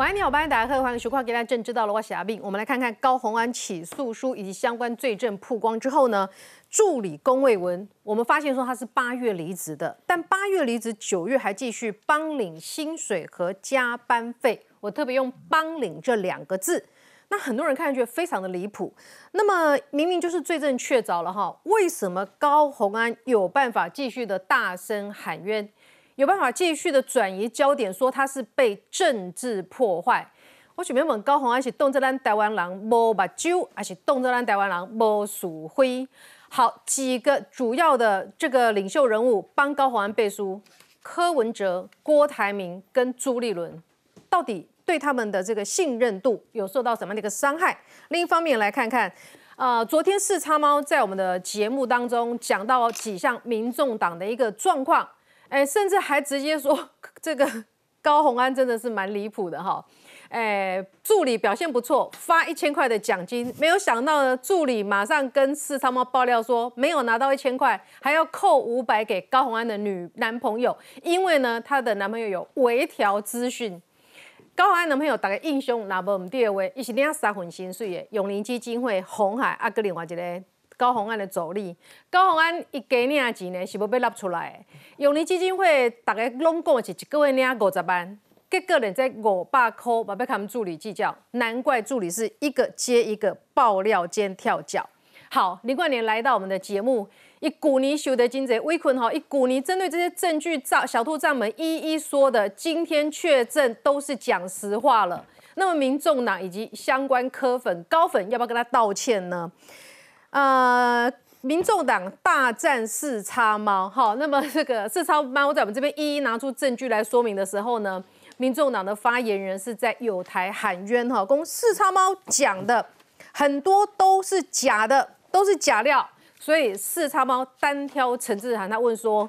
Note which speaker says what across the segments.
Speaker 1: 晚安，你好，欢迎大家好，欢迎收看《给大正知道了》，我是阿斌。我们来看看高鸿安起诉书以及相关罪证曝光之后呢，助理龚卫文，我们发现说他是八月离职的，但八月离职，九月还继续帮领薪水和加班费。我特别用“帮领”这两个字，那很多人看上去非常的离谱。那么明明就是罪证确凿了哈，为什么高鸿安有办法继续的大声喊冤？有办法继续的转移焦点，说他是被政治破坏。我想问高鸿安是动这咱台湾人无目睭，还是动这咱台湾人无鼠灰？好，几个主要的这个领袖人物帮高鸿安背书：柯文哲、郭台铭跟朱立伦，到底对他们的这个信任度有受到什么样的一个伤害？另一方面来看看，呃，昨天四叉猫在我们的节目当中讲到几项民众党的一个状况。哎，甚至还直接说 这个高红安真的是蛮离谱的哈。哎，助理表现不错，发一千块的奖金，没有想到呢，助理马上跟四仓猫爆料说没有拿到一千块，还要扣五百给高红安的女男朋友，因为呢，她的男朋友有微调资讯。高红安男朋友大概印象拿不唔对的话，伊是领三份薪水的，永林基金会、红海阿，个另外一个。高鸿安的助理，高鸿安一加领钱呢，是要被纳出来。永利基金会大概拢讲是一个月领五十万，结果呢在五百块，要被他们助理计较。难怪助理是一个接一个爆料兼跳脚。好，林冠年来到我们的节目，一古尼修的金贼威坤哈，一古尼针对这些证据账小兔账们一一说的，今天确证都是讲实话了。那么民众党以及相关科粉高粉要不要跟他道歉呢？呃，民众党大战四叉猫，好，那么这个四叉猫在我们这边一一拿出证据来说明的时候呢，民众党的发言人是在有台喊冤哈，公四叉猫讲的很多都是假的，都是假料，所以四叉猫单挑陈志涵，他问说，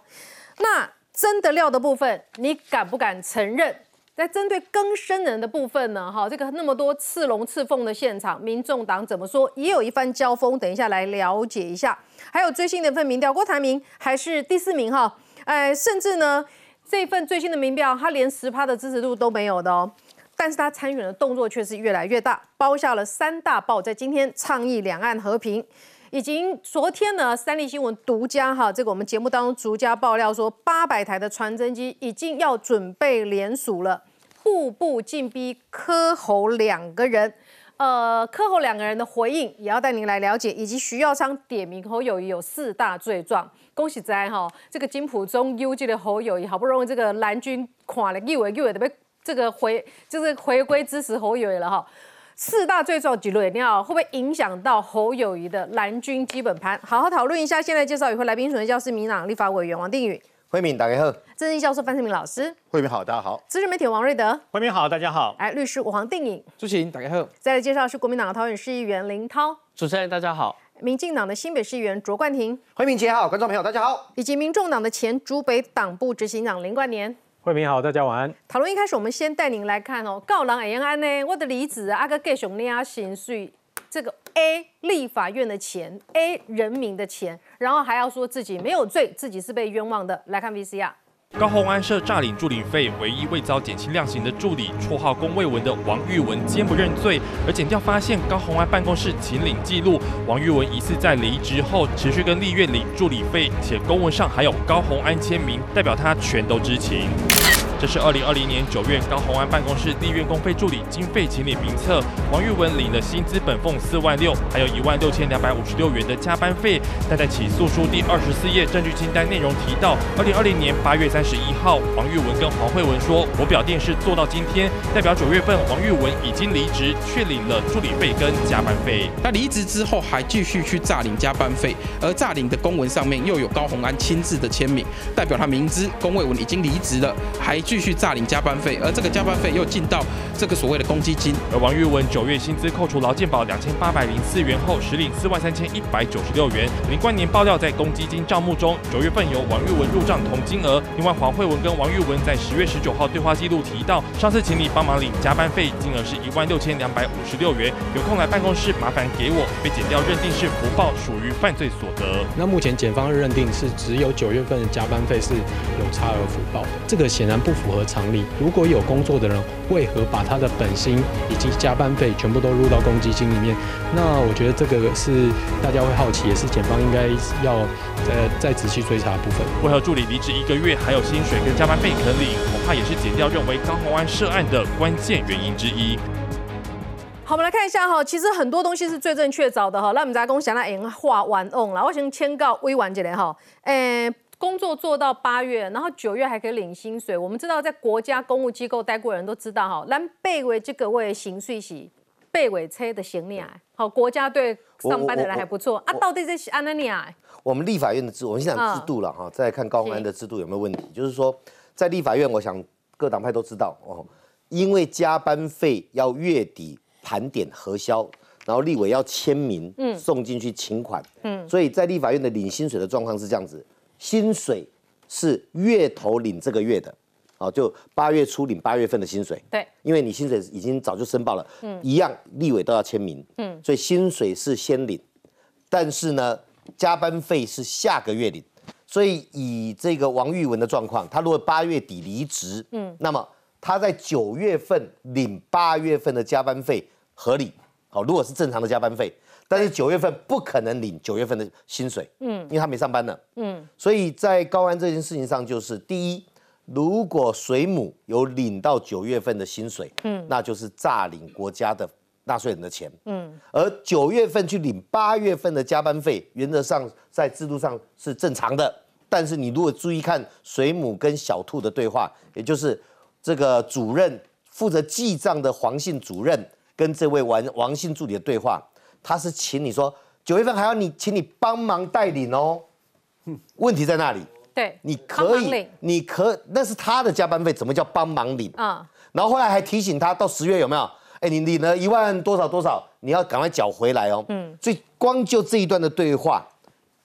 Speaker 1: 那真的料的部分，你敢不敢承认？在针对更生人的部分呢，哈，这个那么多刺龙刺凤的现场，民众党怎么说？也有一番交锋，等一下来了解一下。还有最新的一份民调，郭台铭还是第四名哈，哎，甚至呢，这份最新的民调，他连十趴的支持度都没有的哦，但是他参与的动作却是越来越大，包下了三大报，在今天倡议两岸和平，已经昨天呢，三立新闻独家哈，这个我们节目当中独家爆料说，八百台的传真机已经要准备联署了。步步进逼柯侯两个人，呃，柯侯两个人的回应也要带您来了解，以及徐耀昌点名侯友谊有四大罪状。恭喜在哈，这个金普中 U G 的侯友谊好不容易这个蓝军垮了，又尾又尾的被这个回就是回归支持侯友谊了哈。四大罪状几类，你要，会不会影响到侯友谊的蓝军基本盘？好好讨论一下。现在介绍与会来宾，首先教师民党立法委员王定宇。
Speaker 2: 慧敏，大家好。
Speaker 1: 政治教授范世明老师。
Speaker 3: 慧敏好，大家好。
Speaker 1: 资深媒体王瑞德。
Speaker 4: 慧敏好，大家好。
Speaker 1: 哎，律师我黄定颖。
Speaker 5: 主持人大家好。
Speaker 1: 再来介绍是国民党的桃园市议员林涛。
Speaker 6: 主持人大家好。
Speaker 1: 民进党的新北市议员卓冠廷。
Speaker 2: 慧敏姐好，观众朋友大家好。
Speaker 1: 以及民众党的前竹北党部执行长林冠年。
Speaker 4: 慧明好，大家晚安。
Speaker 1: 讨论一开始，我们先带您来看哦，告人会安呢，我的离子阿哥继续领薪水。这个 A 立法院的钱，A 人民的钱，然后还要说自己没有罪，自己是被冤枉的。来看 VCR。
Speaker 7: 高鸿安涉诈领助理费，唯一未遭减轻量刑的助理，绰号龚卫文的王玉文坚不认罪。而检调发现高鸿安办公室请领记录，王玉文疑似在离职后持续跟立院领助理费，且公文上还有高鸿安签名，代表他全都知情。这是二零二零年九月高鸿安办公室立院公费助理经费请领名册，王玉文领的薪资本俸四万六，还有一万六千两百五十六元的加班费。但在起诉书第二十四页证据清单内容提到，二零二零年八月三十一号，王玉文跟黄慧文说：“我表电视做到今天，代表九月份王玉文已经离职，却领了助理费跟加班费。
Speaker 5: 他离职之后还继续去诈领加班费，而诈领的公文上面又有高鸿安亲自的签名，代表他明知龚卫文已经离职了，还。”继续诈领加班费，而这个加班费又进到这个所谓的公积金。
Speaker 7: 而王玉文九月薪资扣除劳健保两千八百零四元后，实领四万三千一百九十六元。林冠年爆料，在公积金账目中，九月份由王玉文入账同金额，另外黄慧文跟王玉文在十月十九号对话记录提到，上次请你帮忙领加班费，金额是一万六千两百五十六元，有空来办公室麻烦给我，被减掉认定是福报，属于犯罪所得。
Speaker 4: 那目前检方认定是只有九月份的加班费是有差额福报，这个显然不符合常理。如果有工作的人，为何把他的本薪以及加班费全部都入到公积金里面？那我觉得这个是大家会好奇，也是检方应该要再再仔细追查的部分。
Speaker 7: 为何助理离职一个月还有薪水跟加班费可领？恐怕也是检调认为高鸿安涉案的关键原因之一。
Speaker 1: 好，我们来看一下哈，其实很多东西是最正确找的哈。那我们在讲想那演化完用了，我先签告微完这里哈。诶，工作做到八月，然后九月还可以领薪水。我们知道在国家公务机构待过的人都知道哈，咱背为这个为行税是背尾车的行李啊。好，国家对上班的人还不错啊。到底这是安哪尼啊？
Speaker 2: 我们立法院的制，我们先讲制度了哈，再看高鸿安的制度有没有问题。就是说，在立法院，我想各党派都知道哦，因为加班费要月底。盘点核销，然后立委要签名，嗯，送进去请款，嗯，所以在立法院的领薪水的状况是这样子，薪水是月头领这个月的，哦，就八月初领八月份的薪水，
Speaker 1: 对，
Speaker 2: 因为你薪水已经早就申报了，嗯，一样立委都要签名，嗯，所以薪水是先领，但是呢，加班费是下个月领，所以以这个王玉文的状况，他如果八月底离职，嗯，那么。他在九月份领八月份的加班费合理，好，如果是正常的加班费，但是九月份不可能领九月份的薪水，嗯，因为他没上班呢，嗯，所以在高安这件事情上，就是第一，如果水母有领到九月份的薪水，嗯，那就是诈领国家的纳税人的钱，嗯，而九月份去领八月份的加班费，原则上在制度上是正常的，但是你如果注意看水母跟小兔的对话，也就是。这个主任负责记账的黄姓主任跟这位王王姓助理的对话，他是请你说九月份还要你，请你帮忙代领哦。问题在那里？
Speaker 1: 对，
Speaker 2: 你可以，你可那是他的加班费，怎么叫帮忙领啊？然后后来还提醒他到十月有没有？哎，你领了一万多少多少，你要赶快缴回来哦。嗯，所以光就这一段的对话，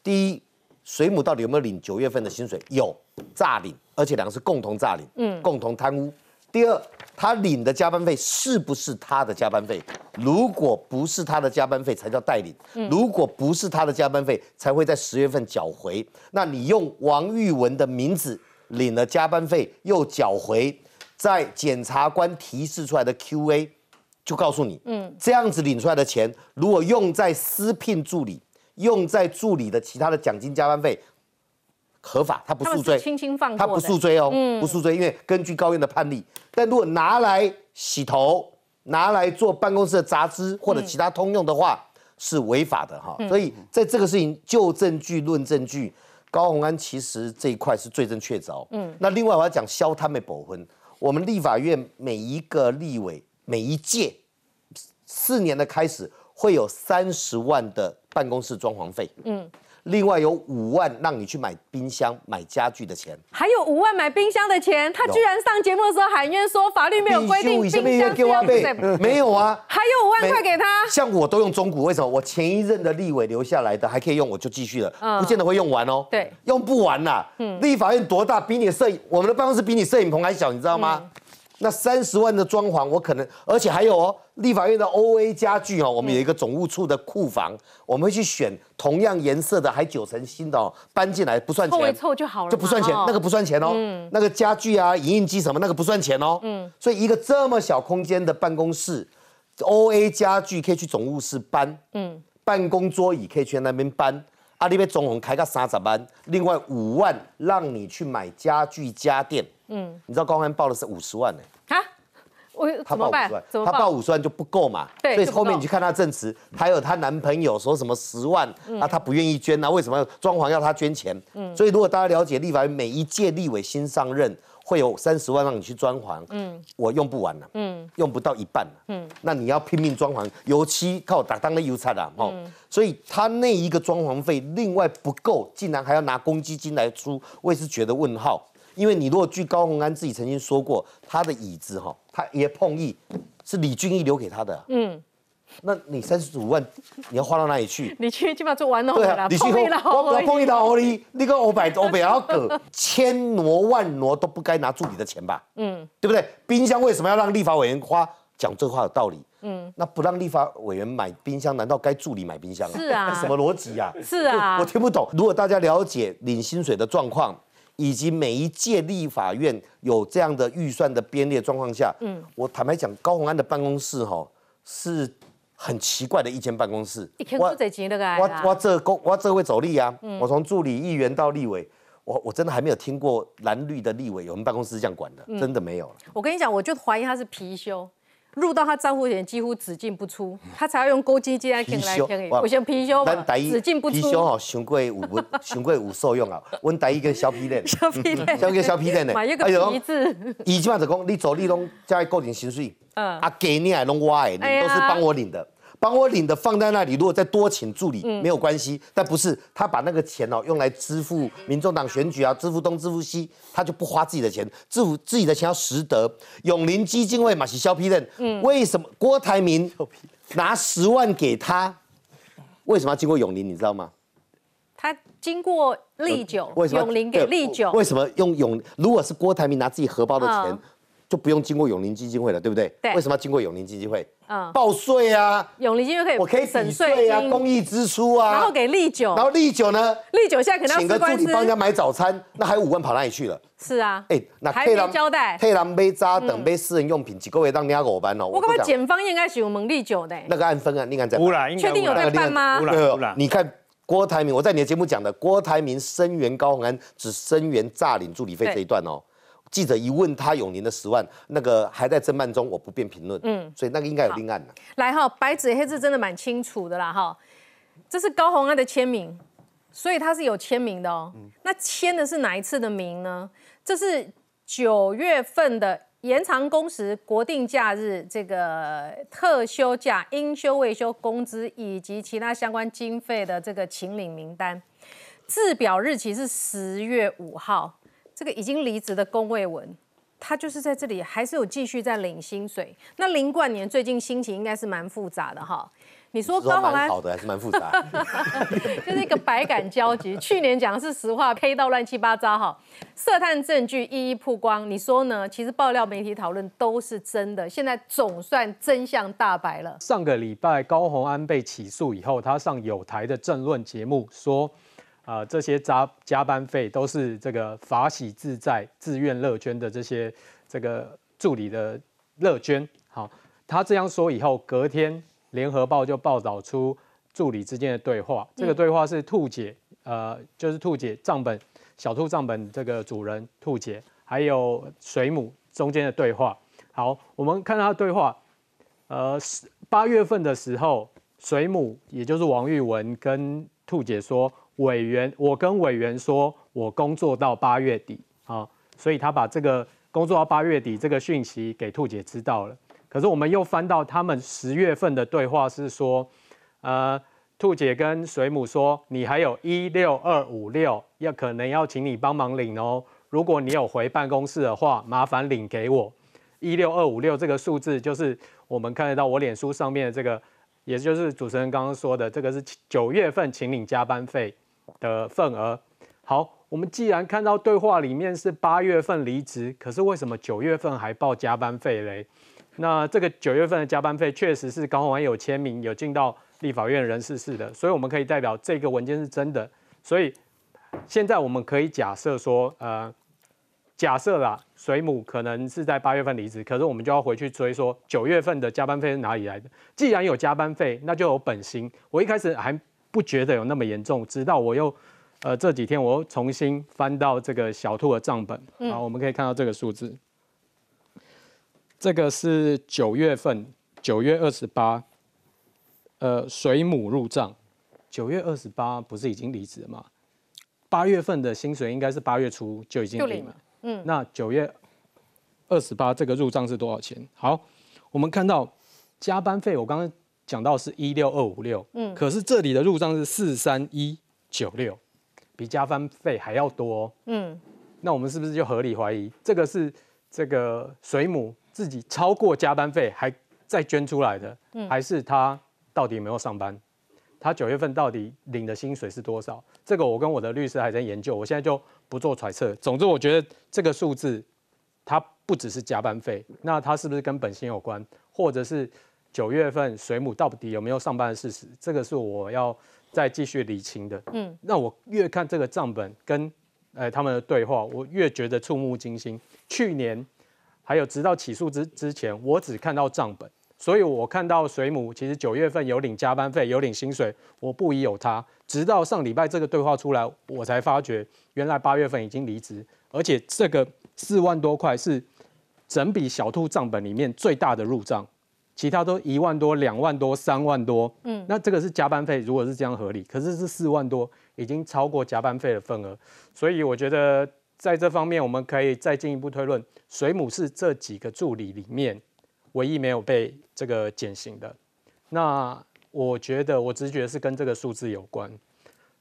Speaker 2: 第一，水母到底有没有领九月份的薪水？有，诈领。而且两个是共同诈领，嗯，共同贪污。第二，他领的加班费是不是他的加班费？如果不是他的加班费，才叫代领。如果不是他的加班费，才会在十月份缴回。那你用王玉文的名字领了加班费，又缴回，在检察官提示出来的 Q&A 就告诉你，嗯，这样子领出来的钱，如果用在私聘助理，用在助理的其他的奖金加班费。合法，他不诉追，
Speaker 1: 轻轻放
Speaker 2: 他不诉追哦，不诉追，因为根据高院的判例。但如果拿来洗头，拿来做办公室的杂志或者其他通用的话，是违法的哈。所以在这个事情就证据论证据，高鸿安其实这一块是罪证确凿。嗯，那另外我要讲消他们保婚，我们立法院每一个立委每一届四年的开始会有三十万的办公室装潢费。嗯。另外有五万让你去买冰箱、买家具的钱，
Speaker 1: 还有五万买冰箱的钱，他居然上节目的时候喊冤说法律没有规定冰箱给我
Speaker 2: 备，没有啊，
Speaker 1: 还有五万块给他。
Speaker 2: 像我都用中古，为什么？我前一任的立委留下来的还可以用，我就继续了，不见得会用完哦。
Speaker 1: 对，
Speaker 2: 用不完呐。嗯，立法院多大？比你的摄影，我们的办公室比你摄影棚还小，你知道吗？那三十万的装潢，我可能，而且还有哦，立法院的 O A 家具哦，我们有一个总务处的库房，我们会去选同样颜色的，还九成新的哦，搬进来不算钱，
Speaker 1: 凑一凑就好了，
Speaker 2: 就不算钱，那个不算钱哦，嗯，那个家具啊、影印机什么那个不算钱哦，嗯，所以一个这么小空间的办公室，O A 家具可以去总务室搬，嗯，办公桌椅可以去那边搬，阿里边总共开个三十万，另外五万让你去买家具家电。嗯，你知道高安报的是五十万呢？啊，
Speaker 1: 我他报五十万，
Speaker 2: 他报五十万就不够嘛？
Speaker 1: 对，
Speaker 2: 所以后面你去看他证词，还有她男朋友说什么十万，啊，她不愿意捐啊？为什么装潢要他捐钱？嗯，所以如果大家了解立法院每一届立委新上任会有三十万让你去装潢，嗯，我用不完了，嗯，用不到一半了，嗯，那你要拼命装潢，油漆靠打当的油擦的，哦，所以他那一个装潢费另外不够，竟然还要拿公积金来出，我也是觉得问号。因为你如果据高鸿安自己曾经说过，他的椅子哈，他也碰椅是李俊毅留给他的，嗯，那你三十五万你要花到哪里去？
Speaker 1: 你去基本上做完弄
Speaker 2: 对啊，你去我我碰一
Speaker 1: 刀
Speaker 2: 刀你，你个欧百欧百要个千挪万挪都不该拿助理的钱吧？嗯，对不对？冰箱为什么要让立法委员花？讲这话有道理。嗯，那不让立法委员买冰箱，难道该助理买冰箱啊？
Speaker 1: 是啊
Speaker 2: 那 什么逻辑啊？
Speaker 1: 是啊
Speaker 2: 我听不懂。如果大家了解领薪水的状况，以及每一届立法院有这样的预算的编列状况下，嗯，我坦白讲，高鸿安的办公室哈是很奇怪的一间办公室。我我我这公我这会走力啊！我从助理议员到立委，我我真的还没有听过蓝绿的立委有人办公室这样管的，真的没有。
Speaker 1: 我跟你讲，我就怀疑他是貔貅。入到他账户前几乎只进不出，他才要用勾机机来听来听。我先貔貅嘛，只进不出。
Speaker 2: 貔貅吼，上过有文，上过有受用啊。阮第一个小皮脸，
Speaker 1: 小皮脸，
Speaker 2: 小个小皮脸的。
Speaker 1: 买一个皮子。
Speaker 2: 伊即马就讲，你做你拢在固定薪水，嗯，啊给你还拢我的，你都是帮我领的。帮我领的放在那里，如果再多请助理没有关系，但不是他把那个钱哦用来支付民众党选举啊，支付东支付西，他就不花自己的钱，支付自己的钱要实得。永林基金会马西肖批任，嗯，为什么郭台铭拿十万给他？为什么要经过永林？你知道吗？
Speaker 1: 他经过利九，永林给利九，
Speaker 2: 为什么用永？如果是郭台铭拿自己荷包的钱。就不用经过永龄基金会了，对不对？
Speaker 1: 对。
Speaker 2: 为什么要经过永龄基金会？嗯，报税啊。
Speaker 1: 永龄基金会可以，
Speaker 2: 我可以省税啊，公益支出啊。
Speaker 1: 然后给利九，
Speaker 2: 然后利九呢？
Speaker 1: 利九现在可能要
Speaker 2: 请个助理帮人家买早餐，那还有五万跑哪里去了？
Speaker 1: 是啊。
Speaker 2: 哎，那
Speaker 1: 还没交代。
Speaker 2: 配蓝杯渣等杯私人用品，几个月当家狗班哦。
Speaker 1: 我感觉检方应该是有蒙利九的。
Speaker 2: 那个按分啊，你看在。
Speaker 1: 确定有在办吗？
Speaker 2: 你看郭台铭，我在你的节目讲的，郭台铭声援高鸿安，只声援诈领助理费这一段哦。记者一问他永宁的十万，那个还在侦办中，我不便评论。嗯，所以那个应该有另案了。
Speaker 1: 来哈，白纸黑字真的蛮清楚的啦哈，这是高鸿安的签名，所以他是有签名的哦。那签的是哪一次的名呢？这是九月份的延长工时、国定假日、这个特休假、应休未休工资以及其他相关经费的这个请领名单，制表日期是十月五号。这个已经离职的龚卫文，他就是在这里还是有继续在领薪水。那林冠年最近心情应该是蛮复杂的哈。你说高鸿安
Speaker 2: 好的还是蛮复杂，
Speaker 1: 就是一个百感交集。去年讲的是实话，黑到乱七八糟哈。涉探证据一一曝光，你说呢？其实爆料媒体讨论都是真的，现在总算真相大白了。
Speaker 4: 上个礼拜高鸿安被起诉以后，他上有台的政论节目说。啊，这些加加班费都是这个法喜自在、自愿乐捐的这些这个助理的乐捐。好，他这样说以后，隔天联合报就报道出助理之间的对话。这个对话是兔姐，呃，就是兔姐账本小兔账本这个主人兔姐，还有水母中间的对话。好，我们看他的对话。呃，八月份的时候，水母也就是王玉文跟兔姐说。委员，我跟委员说，我工作到八月底啊，所以他把这个工作到八月底这个讯息给兔姐知道了。可是我们又翻到他们十月份的对话是说，呃，兔姐跟水母说，你还有一六二五六要可能要请你帮忙领哦。如果你有回办公室的话，麻烦领给我。一六二五六这个数字就是我们看得到我脸书上面的这个，也就是主持人刚刚说的，这个是九月份请领加班费。的份额，好，我们既然看到对话里面是八月份离职，可是为什么九月份还报加班费嘞？那这个九月份的加班费确实是高宏安有签名，有进到立法院人事室的，所以我们可以代表这个文件是真的。所以现在我们可以假设说，呃，假设啦，水母可能是在八月份离职，可是我们就要回去追说九月份的加班费是哪里来的？既然有加班费，那就有本薪。我一开始还。不觉得有那么严重，直到我又，呃，这几天我又重新翻到这个小兔的账本，啊，我们可以看到这个数字，这个是九月份，九月二十八，呃，水母入账，九月二十八不是已经离职了吗？八月份的薪水应该是八月初就已经领了，嗯，那九月二十八这个入账是多少钱？好，我们看到加班费，我刚刚。讲到是一六二五六，嗯，可是这里的入账是四三一九六，比加班费还要多，嗯，那我们是不是就合理怀疑这个是这个水母自己超过加班费，还再捐出来的，还是他到底有没有上班？他九月份到底领的薪水是多少？这个我跟我的律师还在研究，我现在就不做揣测。总之，我觉得这个数字它不只是加班费，那它是不是跟本薪有关，或者是九月份水母到底有没有上班的事实？这个是我要再继续理清的。嗯，那我越看这个账本跟呃他们的对话，我越觉得触目惊心。去年还有直到起诉之之前，我只看到账本。所以我看到水母其实九月份有领加班费，有领薪水，我不疑有他。直到上礼拜这个对话出来，我才发觉原来八月份已经离职，而且这个四万多块是整笔小兔账本里面最大的入账，其他都一万多、两万多、三万多。嗯，那这个是加班费，如果是这样合理，可是是四万多，已经超过加班费的份额。所以我觉得在这方面，我们可以再进一步推论，水母是这几个助理里面。唯一没有被这个减刑的，那我觉得我直觉是跟这个数字有关，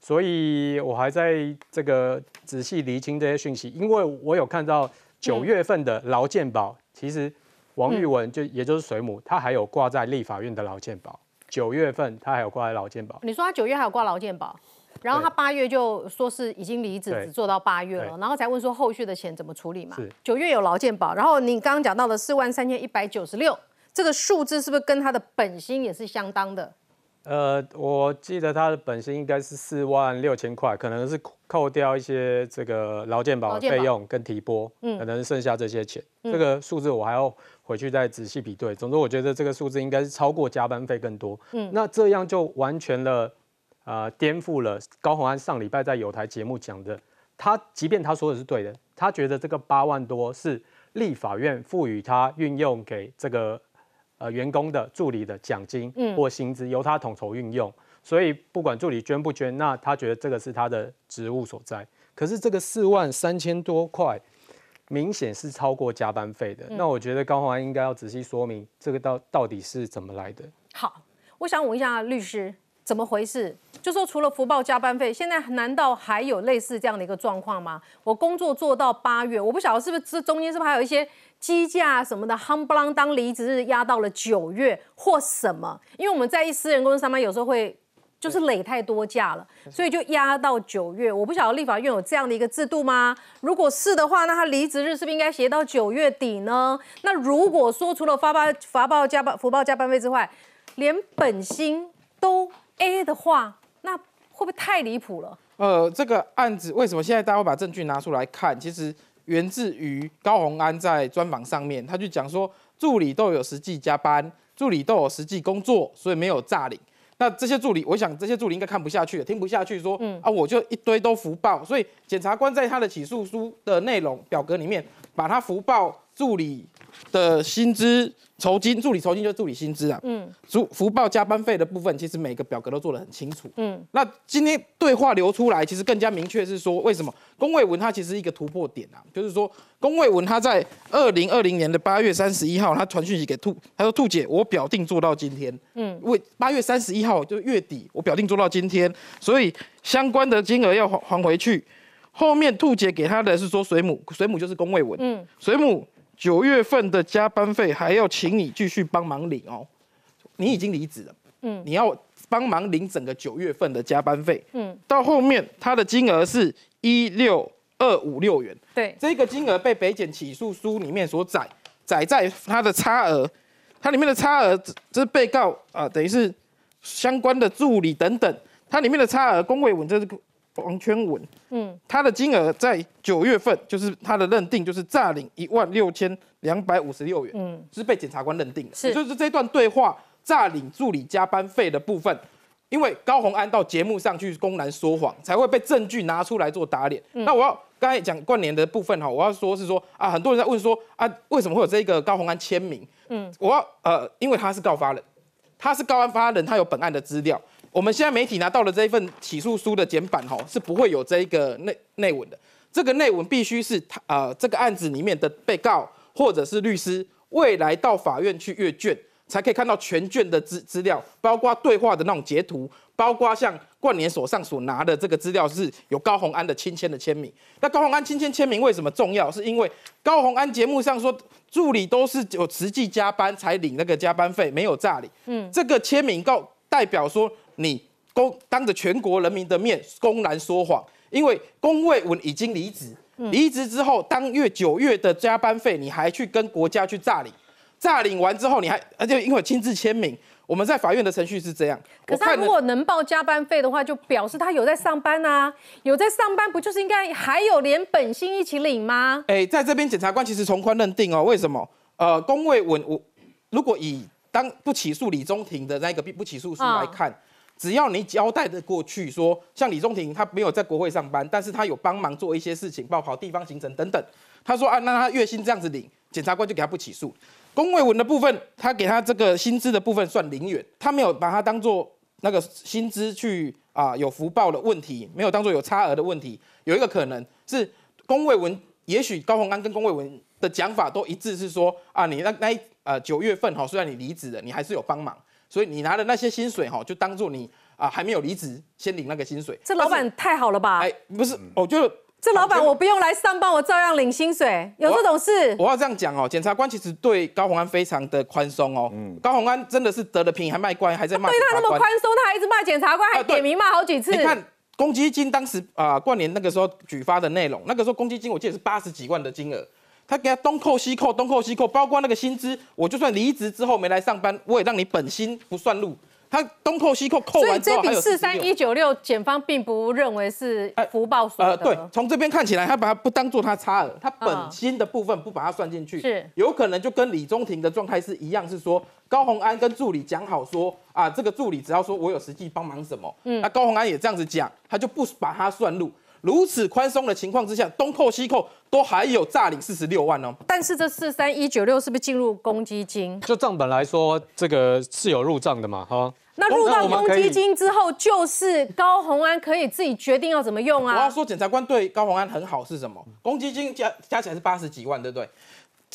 Speaker 4: 所以我还在这个仔细厘清这些讯息，因为我有看到九月份的劳健保，其实王玉文就也就是水母，他还有挂在立法院的劳健保，九月份他还有挂在劳健保。
Speaker 1: 你说他九月还有挂劳健保？然后他八月就说是已经离职，只做到八月了，然后才问说后续的钱怎么处理嘛？九月有劳健保，然后你刚刚讲到的四万三千一百九十六这个数字是不是跟他的本薪也是相当的？
Speaker 4: 呃，我记得他的本薪应该是四万六千块，可能是扣掉一些这个劳健保费用跟提拨，嗯，可能剩下这些钱。这个数字我还要回去再仔细比对。总之，我觉得这个数字应该是超过加班费更多。嗯，那这样就完全了。呃，颠覆了高鸿安上礼拜在有台节目讲的，他即便他说的是对的，他觉得这个八万多是立法院赋予他运用给这个呃员工的助理的奖金或薪资，由他统筹运用，所以不管助理捐不捐，那他觉得这个是他的职务所在。可是这个四万三千多块，明显是超过加班费的，那我觉得高鸿安应该要仔细说明这个到到底是怎么来的。
Speaker 1: 好，我想问一下律师。怎么回事？就说除了福报加班费，现在难道还有类似这样的一个状况吗？我工作做到八月，我不晓得是不是这中间是不是还有一些机架什么的，夯不啷当离职日压到了九月或什么？因为我们在一私人公司上班，有时候会就是累太多假了，所以就压到九月。我不晓得立法院有这样的一个制度吗？如果是的话，那他离职日是不是应该写到九月底呢？那如果说除了发报发报加班福报加班费之外，连本薪都 A 的话，那会不会太离谱了？
Speaker 3: 呃，这个案子为什么现在大家会把证据拿出来看？其实源自于高鸿安在专访上面，他就讲说助理都有实际加班，助理都有实际工作，所以没有诈领。那这些助理，我想这些助理应该看不下去了，听不下去，说啊，我就一堆都福报。所以检察官在他的起诉书的内容表格里面，把他福报助理的薪资。酬金助理酬金就是助理薪资啊，嗯，福福报加班费的部分，其实每个表格都做得很清楚，嗯，那今天对话流出来，其实更加明确是说，为什么龚卫文他其实一个突破点啊，就是说龚卫文他在二零二零年的八月三十一号，他传讯息给兔，他说兔姐，我表定做到今天，嗯，为八月三十一号就月底，我表定做到今天，所以相关的金额要还还回去，后面兔姐给他的是说水母，水母就是龚卫文，嗯，水母。九月份的加班费还要请你继续帮忙领哦，你已经离职了，嗯，你要帮忙领整个九月份的加班费，嗯，到后面它的金额是一六二五六元，
Speaker 1: 对，
Speaker 3: 这个金额被北检起诉书里面所载，载在它的差额，它里面的差额，这是被告啊，等于是相关的助理等等，它里面的差额，工位稳这是。王圈文，嗯，他的金额在九月份，就是他的认定就是诈领一万六千两百五十六元，嗯，是被检察官认定的，是，就是这段对话诈领助理加班费的部分，因为高红安到节目上去公然说谎，才会被证据拿出来做打脸。那我要刚才讲冠联的部分哈，我要说是说啊，很多人在问说啊，为什么会有这个高红安签名？嗯，我要呃，因为他是告发人，他是告发人，他有本案的资料。我们现在媒体拿到了这一份起诉书的简版，哈，是不会有这一个内内文的。这个内文必须是他呃这个案子里面的被告或者是律师未来到法院去阅卷，才可以看到全卷的资资料，包括对话的那种截图，包括像冠联手上所拿的这个资料是有高红安的亲签的签名。那高红安亲签签名为什么重要？是因为高红安节目上说助理都是有实际加班才领那个加班费，没有诈领。嗯，这个签名告代表说你公当着全国人民的面公然说谎，因为龚卫文已经离职，离职之后当月九月的加班费你还去跟国家去诈领。诈领完之后，你还而且因为亲自签名，我们在法院的程序是这样。
Speaker 1: 可是他如果能报加班费的话，就表示他有在上班啊，有在上班，不就是应该还有连本薪一起领吗？
Speaker 3: 哎，在这边检察官其实从宽认定哦，为什么？呃，公卫文我如果以当不起诉李宗廷的那个不起诉书来看，只要你交代的过去，说像李宗廷他没有在国会上班，但是他有帮忙做一些事情，包括地方行程等等，他说啊，那他月薪这样子领，检察官就给他不起诉。龚卫文的部分，他给他这个薪资的部分算零元，他没有把它当做那个薪资去啊有福报的问题，没有当做有差额的问题。有一个可能是龚卫文，也许高鸿安跟龚卫文的讲法都一致，是说啊你那那呃九月份哈，虽然你离职了，你还是有帮忙，所以你拿的那些薪水哈，就当做你啊还没有离职先领那个薪水。
Speaker 1: 这老板太好了吧？哎，
Speaker 3: 不是，我就。
Speaker 1: 这老板我不用来上班，我照样领薪水，有这种事？
Speaker 3: 我要这样讲哦，检察官其实对高鸿安非常的宽松哦。嗯，高鸿安真的是得了便宜还卖乖，还在骂。
Speaker 1: 对他那么宽松，他还一直骂检察官，还点名骂好几次。
Speaker 3: 你看公积金当时啊，过年那个时候举发的内容，那个时候公积金我记得是八十几万的金额，他给他东扣西扣，东扣西扣，包括那个薪资，我就算离职之后没来上班，我也让你本薪不算入。他东扣西扣扣完之后，
Speaker 1: 还有四三一九六，检方并不认为是福报所得。呃，
Speaker 3: 对，从这边看起来，他把它不当做他差额，他本薪的部分不把它算进去，
Speaker 1: 是
Speaker 3: 有可能就跟李宗廷的状态是一样，是说高鸿安跟助理讲好说啊，这个助理只要说我有实际帮忙什么，嗯，那高鸿安也这样子讲，他就不把它算入。如此宽松的情况之下，东扣西扣都还有诈领四十六万哦。
Speaker 1: 但是这四三一九六是不是进入公积金？
Speaker 4: 就账本来说，这个是有入账的嘛，哈。
Speaker 1: 那入到公积金之后，就是高红安可以自己决定要怎么用啊。
Speaker 3: 我要说，检察官对高红安很好是什么？公积金加加起来是八十几万，对不对？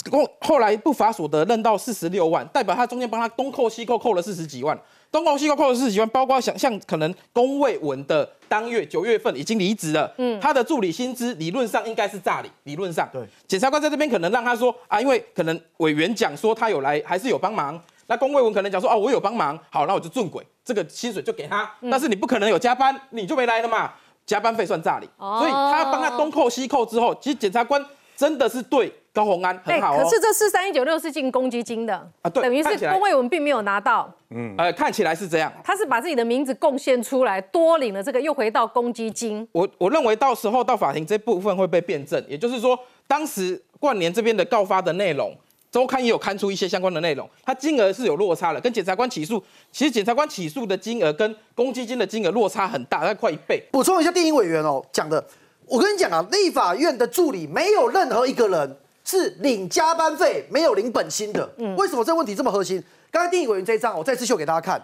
Speaker 3: 公后来不法所得认到四十六万，代表他中间帮他东扣西扣扣了四十几万。东扣西扣扣了四十几万，包括想像可能龚卫文的当月九月份已经离职了，嗯，他的助理薪资理论上应该是诈领，理论上对。检察官在这边可能让他说啊，因为可能委员讲说他有来，还是有帮忙。那龚卫文可能讲说哦，我有帮忙，好，那我就正轨，这个薪水就给他。但是你不可能有加班，你就没来了嘛，加班费算诈领。所以他帮他东扣西扣之后，其实检察官真的是对。高鸿安很好
Speaker 1: 可是这四三一九六是进公积金的啊，对，等于是龚卫文并没有拿到，
Speaker 3: 嗯，呃，看起来是这样，
Speaker 1: 他是把自己的名字贡献出来，多领了这个，又回到公积金。
Speaker 3: 我我认为到时候到法庭这部分会被辩证，也就是说，当时冠联这边的告发的内容，周刊也有刊出一些相关的内容，它金额是有落差了，跟检察官起诉，其实检察官起诉的金额跟公积金的金额落差很大，大概快一倍。
Speaker 6: 补充一下，电影委员哦讲的，我跟你讲啊，立法院的助理没有任何一个人。是领加班费没有领本薪的，为什么这个问题这么核心？刚才定义委员这一张，我再次秀给大家看，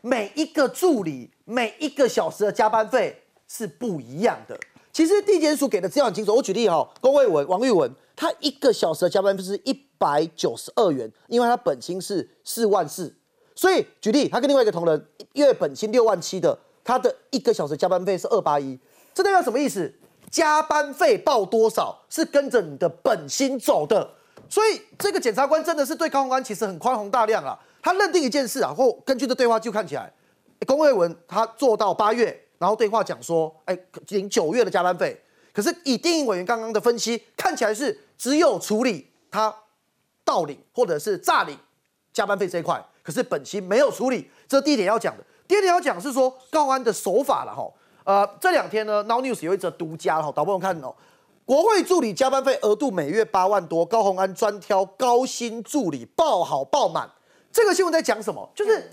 Speaker 6: 每一个助理每一个小时的加班费是不一样的。其实地检署给的资料很清楚，我举例哈，龚卫文、王玉文，他一个小时的加班费是一百九十二元，因为他本薪是四万四，所以举例，他跟另外一个同仁月本薪六万七的，他的一个小时加班费是二八一，这代表什么意思？加班费报多少是跟着你的本薪走的，所以这个检察官真的是对高宏安其实很宽宏大量啊。他认定一件事啊，或根据这对话就看起来，龚卫文他做到八月，然后对话讲说，哎，领九月的加班费。可是以电影委员刚刚的分析，看起来是只有处理他盗领或者是诈领加班费这一块，可是本薪没有处理。这第一点要讲的。第二点要讲是说高安的手法了哈。呃，这两天呢，Now News 有一则独家哈，导播们看哦，国会助理加班费额度每月八万多，高鸿安专挑高薪助理报好报满。这个新闻在讲什么？就是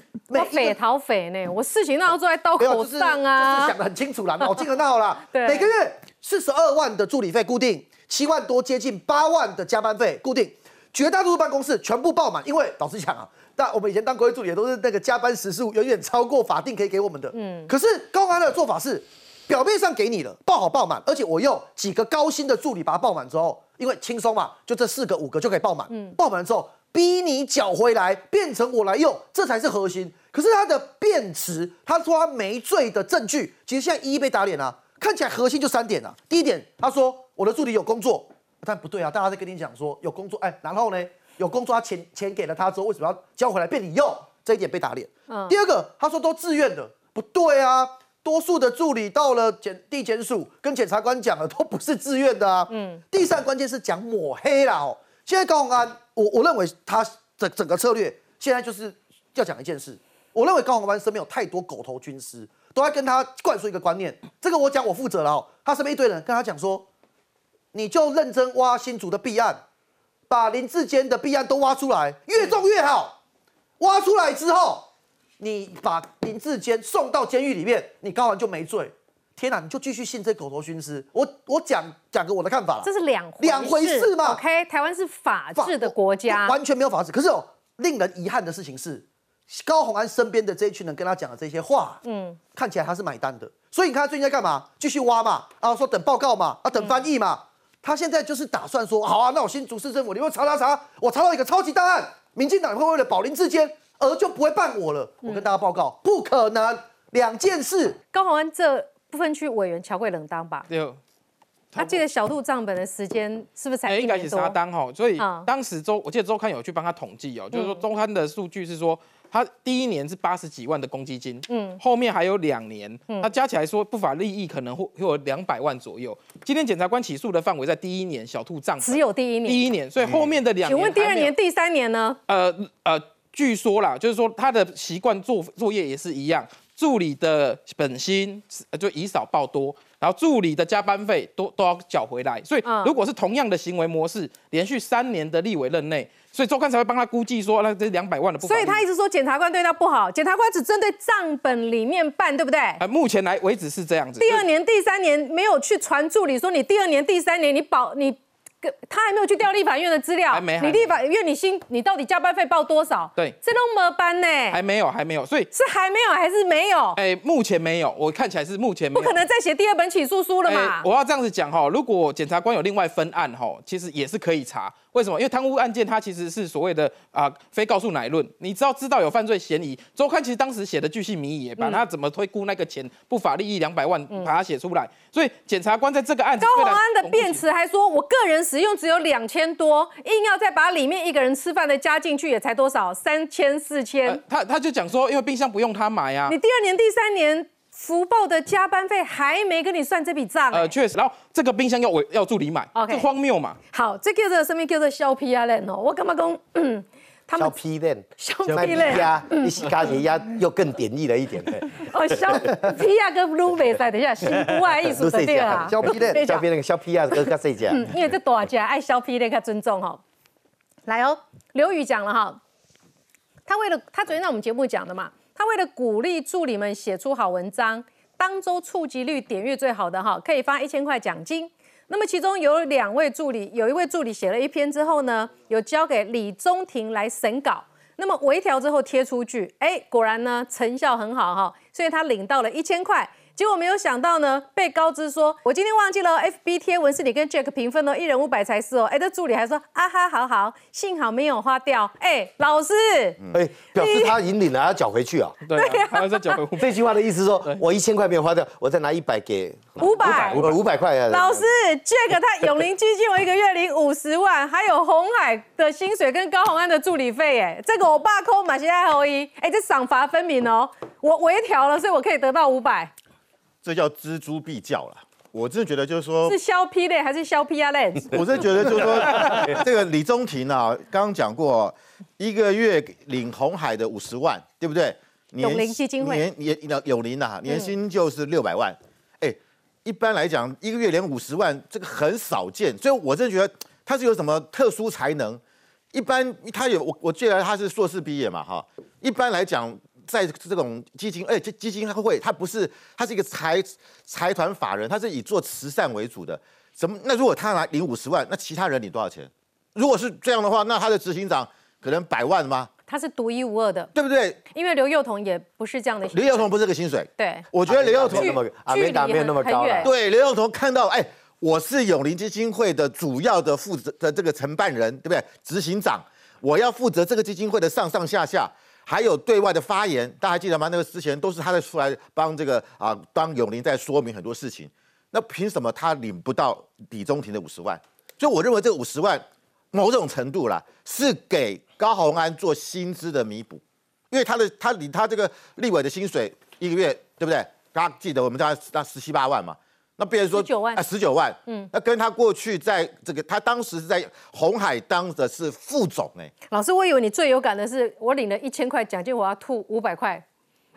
Speaker 1: 匪逃匪呢，我事情那要坐在刀口上啊，
Speaker 6: 就是想得很清楚啦，脑筋很闹啦。
Speaker 1: 对，
Speaker 6: 每个月四十二万的助理费固定，七万多接近八万的加班费固定，绝大多数办公室全部爆满，因为老实讲啊。那我们以前当国会助理也都是那个加班时数远远超过法定可以给我们的。嗯。可是高安的做法是，表面上给你了，报好报满，而且我用几个高薪的助理把它报满之后，因为轻松嘛，就这四个五个就可以报满。嗯。报满之后，逼你缴回来，变成我来用，这才是核心。可是他的辩词，他说他没罪的证据，其实现在一一被打脸了、看起来核心就三点啊。第一点，他说我的助理有工作，但不对啊，大家在跟你讲说有工作，哎，然后呢，有工作，他钱钱给了他之后，为什么要交回来被你用？这一点被打脸。
Speaker 1: 嗯
Speaker 6: 第二个，他说都自愿的，不对啊，多数的助理到了检地检署跟检察官讲了，都不是自愿的啊。嗯。第三，关键是讲抹黑啦哦。现在高鸿安，我我认为他的整个策略现在就是要讲一件事，我认为高鸿安身边有太多狗头军师，都在跟他灌输一个观念，这个我讲我负责了哦。他身边一堆人跟他讲说，你就认真挖新竹的弊案，把林志坚的弊案都挖出来，越重越好。挖出来之后，你把林志坚送到监狱里面，你高完就没罪。天哪，你就继续信这狗头军师。我我讲讲个我的看法啦
Speaker 1: 这是两
Speaker 6: 两回事嘛
Speaker 1: OK，台湾是法
Speaker 6: 法
Speaker 1: 治的国家，
Speaker 6: 完全没有法治。可是哦令人遗憾的事情是，高鸿安身边的这一群人跟他讲的这些话，嗯，看起来他是买单的。所以你看他最近在干嘛？继续挖嘛，啊，说等报告嘛，啊，等翻译嘛。他现在就是打算说，好啊，那我新竹市政府，你们查查查，我查到一个超级大案，民进党会为了保林志坚而就不会办我了。我跟大家报告，不可能，两件事。
Speaker 1: 高鸿安这部分区委员乔贵冷当吧？
Speaker 3: 对，
Speaker 1: 他记得小兔账本的时间是不是才
Speaker 3: 哎，
Speaker 1: 一
Speaker 3: 应该是
Speaker 1: 年多？
Speaker 3: 他当哈，所以
Speaker 1: 嗯
Speaker 3: 当时周我记得周刊有去帮他统计哦，就是说周刊的数据是说。他第一年是八十几万的公积金，嗯，后面还有两年，他加起来说不法利益可能会会有两百万左右。今天检察官起诉的范围在第一年小兔账
Speaker 1: 只有第一年。
Speaker 3: 第一年，所以后面的两年，
Speaker 1: 请问第二年、第三年呢？
Speaker 3: 呃呃，据说啦，就是说他的习惯做作业也是一样，助理的本薪呃就以少报多，然后助理的加班费都都要缴回来。所以
Speaker 1: 嗯
Speaker 3: 如果是同样的行为模式，连续三年的立委任内，所以周刊才会帮他估计说，那这两百万的不好
Speaker 1: 所以。他一直说检察官对他不好，检察官只针对账本里面办，对不对？
Speaker 3: 呃，目前来为止是这样子。
Speaker 1: 第二年、第三年没有去传助理说你第二年、第三年你保你。跟他还没有去调立法院的资料，
Speaker 3: 还没
Speaker 1: 你立法院你薪你到底加班费报多少？
Speaker 3: 对
Speaker 1: 这都没班呢，
Speaker 3: 还没有，还没有，所以
Speaker 1: 是还没有还是没有？
Speaker 3: 哎，目前没有，我看起来是目前没有。
Speaker 1: 不可能再写第二本起诉书了嘛？
Speaker 3: 哎我要这样子讲哈，如果检察官有另外分案哈，其实也是可以查。为什么？因为贪污案件它其实是所谓的啊、非告诉乃论，你知道知道有犯罪嫌疑。周刊其实当时写的巨细靡遗，也把
Speaker 1: 嗯
Speaker 3: 他怎么推估那个钱不法利益两百万，把它写出来。所以检察官在这个案子
Speaker 1: 高
Speaker 3: 虽然
Speaker 1: 鸿安的辩词还说，我个人使用只有两千多，硬要再把里面一个人吃饭的加进去，也才多少？三千、四千。
Speaker 3: 呃他他就讲说，因为冰箱不用他买啊
Speaker 1: 你。第二年、第三年福报的加班费还没跟你算这笔账、
Speaker 3: 呃，
Speaker 1: 哎
Speaker 3: 确实，然后这个冰箱要我要助理买这荒谬嘛？
Speaker 1: 好，这叫做什么？叫做削皮啊嘞哦！我干嘛讲？
Speaker 2: 削
Speaker 1: 们
Speaker 2: 皮链，
Speaker 1: 削
Speaker 2: 卖
Speaker 1: 皮链
Speaker 2: 呀，一起加起压又更典义了一点。
Speaker 1: 哦，削皮啊跟撸袂使，等一下新不爱艺术的 对啊，
Speaker 6: 削皮链
Speaker 1: 对
Speaker 2: 削皮那个削皮啊，跟跟谁讲？
Speaker 1: 因为这大家爱削皮那个尊重哈。来哦，刘宇讲了哈，他为了他昨天在我们节目讲的嘛，他为了鼓励助理们写出好文章，当周触及率点阅最好的哈，可以发一千块奖金。那么其中有两位助理，有一位助理写了一篇之后呢，有交给李宗廷来审稿。那么微调之后贴出去，哎，果然呢成效很好哈，所以他领到了一千块。结果没有想到呢，被告知说，我今天忘记了 FB 贴文是你跟 Jack 平分哦，一人五百才是哦。哎，这助理还说啊哈，好好，幸好没有花掉。哎，老师，
Speaker 2: 哎，表示他引领了，要缴回去啊。
Speaker 3: 对啊，还要再缴回去。
Speaker 2: 这句话的意思是说，我一千块没有花掉，我再拿一百给
Speaker 1: 五百。
Speaker 2: 五五百块啊。
Speaker 1: 老师，Jack 他永龄基金我一个月领五十万，还有红海的薪水跟高鸿安的助理费，哎，这个我爸扣马西爱后一，哎，这赏罚分明哦。我微调了，所以我可以得到五百，
Speaker 8: 这叫锱铢必较了。我真的觉得就是说
Speaker 1: 是，削 P 类还是削 P R 类？
Speaker 8: 我真的觉得就是说，这个李宗廷啊，刚刚讲过，一个月领红海的五十万，对不对？年
Speaker 1: 永龄基金会
Speaker 8: 年年永龄啊，年薪就是六百万。哎，一般来讲，一个月领五十万，这个很少见，所以我真的觉得他是有什么特殊才能。一般他有我我记得他是硕士毕业嘛，哈。一般来讲，在这种基金，哎，这基金会它不是，它是一个财财团法人，它是以做慈善为主的。怎么？那如果他拿领五十万，那其他人领多少钱？如果是这样的话，那他的执行长可能百万吗？
Speaker 1: 他是独一无二的，
Speaker 8: 对不对？
Speaker 1: 因为刘幼彤也不是这样的。
Speaker 8: 刘幼彤不是这个薪水，
Speaker 1: 对，
Speaker 8: 我觉得刘幼彤
Speaker 2: 没有那么阿美达没有那么高。
Speaker 8: 对，刘幼彤看到，哎，我是永龄基金会的主要的负责的这个承办人，对不对？执行长，我要负责这个基金会的上上下下，还有对外的发言，大家还记得吗？那个之前都是他在出来帮这个啊，帮永林在说明很多事情。那凭什么他领不到李中庭的五十万？所以我认为这五十万某种程度啦，是给高鸿安做薪资的弥补，因为他的他领他这个立委的薪水一个月，对不对？大家记得我们大概那十七八万嘛。那别人说
Speaker 1: 19万。
Speaker 8: 啊，十九万，嗯，那跟他过去在这个，他当时是在红海当的是副总哎、
Speaker 1: 老师，我以为你最有感的是我领了一千块奖金，我要吐五百块，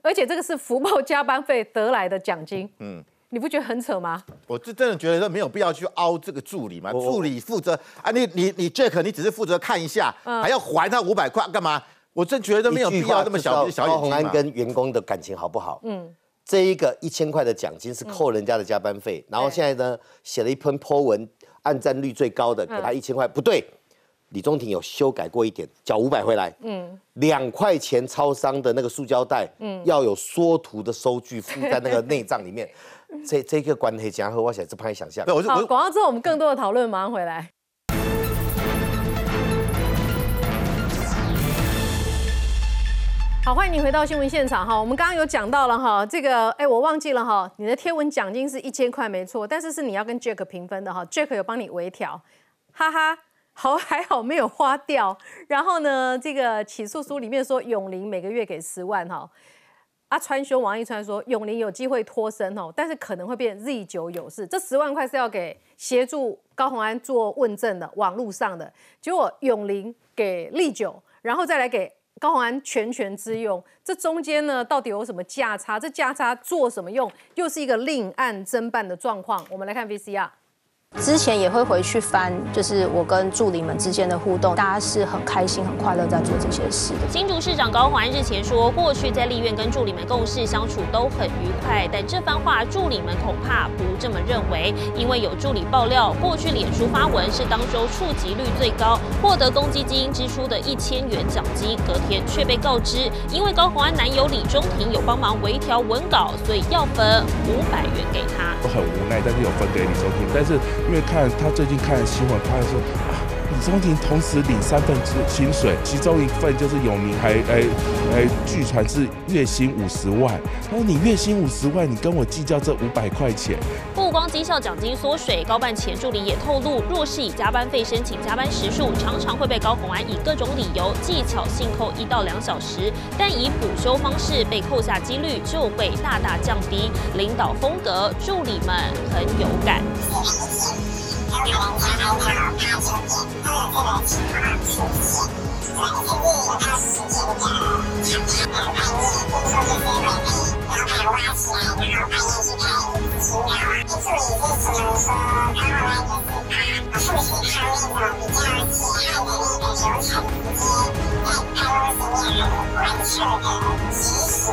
Speaker 1: 而且这个是福报加班费得来的奖金，嗯，你不觉得很扯吗？
Speaker 8: 我就真的觉得没有必要去凹这个助理嘛，
Speaker 2: 我
Speaker 8: 助理负责啊，你你你 Jack，你只是负责看一下，还要还他五百块干嘛？我真觉得没有必要这么小
Speaker 2: 就知道
Speaker 8: 小眼睛嘛。
Speaker 2: 高鸿安跟员工的感情好不好？嗯，这一个一千块的奖金是扣人家的加班费，然后现在呢写了一篇 po 文，按赞率最高的给他一千块，不对。李中庭有修改过一点，缴五百回来。嗯，两块钱超商的那个塑胶袋，嗯，要有缩图的收据附在那个内账里面。这这个关系讲和我想是不太想象
Speaker 8: 对，。我就
Speaker 1: 广告之后我们更多的讨论，马上回来。好，欢迎你回到新闻现场哈。我们刚刚有讲到了哈，这个哎，我忘记了哈，你的贴文奖金是一千块没错，但是是你要跟 Jack 平分的哈，Jack 有帮你微调，哈哈。好，还好没有花掉。然后呢，这个起诉书里面说永林每个月给十万哈，阿，川兄王一川说永林有机会脱身哦，但是可能会变 Z 九有事。这十万块是要给协助高宏安做问政的网络上的，结果永林给利九，然后再来给高鸿安全权之用，这中间呢到底有什么价差？这价差做什么用？又是一个另案侦办的状况。我们来看 VCR。
Speaker 9: 之前也会回去翻，就是我跟助理们之间的互动，大家是很开心、很快乐在做这些事的。
Speaker 10: 新竹市长高虹安日前说，过去在立院跟助理们共事相处都很愉快，但这番话助理们恐怕不这么认为，因为有助理爆料，过去脸书发文是当周触及率最高，获得公积金支出的一千元奖金，隔天却被告知，因为高虹安男友李中庭有帮忙微调文稿，所以要分五百元给他。
Speaker 11: 我很无奈，但是有分给李中庭。但是因为看他最近看新闻，他说啊，李中庭同时领三份薪水，其中一份就是永明还哎哎，据传是月薪五十万。他说你月薪五十万，你跟我计较这五百块钱，
Speaker 10: 不光绩效奖金缩水，高办前助理也透露，若是以加班费申请加班时数，常常会被高红安以各种理由技巧性扣一到两小时，但以补休方式被扣下几率就会大大降低。领导风格，助理们很有感。